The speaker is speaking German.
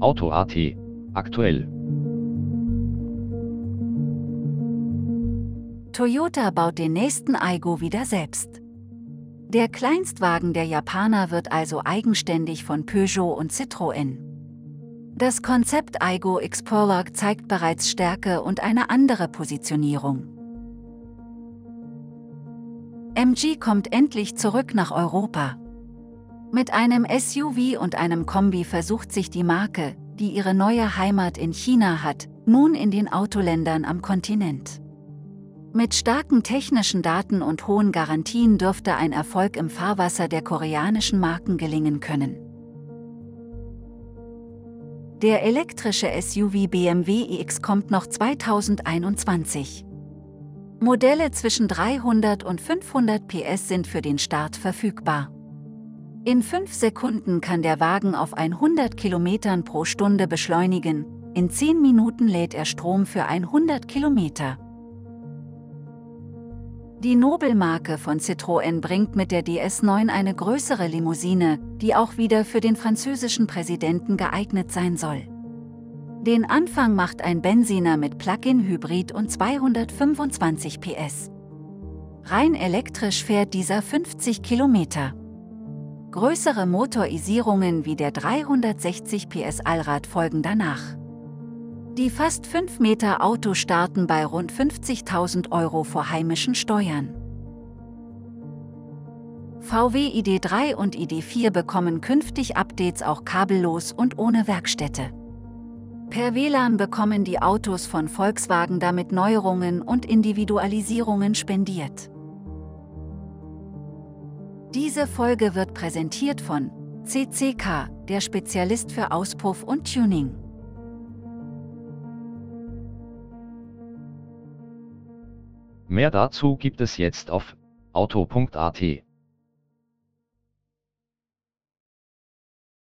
Auto.at aktuell. Toyota baut den nächsten Aigo wieder selbst. Der Kleinstwagen der Japaner wird also eigenständig von Peugeot und Citroën. Das Konzept Aigo Explorer zeigt bereits Stärke und eine andere Positionierung. MG kommt endlich zurück nach Europa. Mit einem SUV und einem Kombi versucht sich die Marke, die ihre neue Heimat in China hat, nun in den Autoländern am Kontinent. Mit starken technischen Daten und hohen Garantien dürfte ein Erfolg im Fahrwasser der koreanischen Marken gelingen können. Der elektrische SUV BMW iX kommt noch 2021. Modelle zwischen 300 und 500 PS sind für den Start verfügbar. In 5 Sekunden kann der Wagen auf 100 km pro Stunde beschleunigen, in 10 Minuten lädt er Strom für 100 Kilometer. Die Nobelmarke von Citroën bringt mit der DS9 eine größere Limousine, die auch wieder für den französischen Präsidenten geeignet sein soll. Den Anfang macht ein Benziner mit Plug-in-Hybrid und 225 PS. Rein elektrisch fährt dieser 50 Kilometer. Größere Motorisierungen wie der 360 PS Allrad folgen danach. Die fast 5 Meter Auto starten bei rund 50.000 Euro vor heimischen Steuern. VW ID3 und ID4 bekommen künftig Updates auch kabellos und ohne Werkstätte. Per WLAN bekommen die Autos von Volkswagen damit Neuerungen und Individualisierungen spendiert. Diese Folge wird präsentiert von CCK, der Spezialist für Auspuff und Tuning. Mehr dazu gibt es jetzt auf auto.at.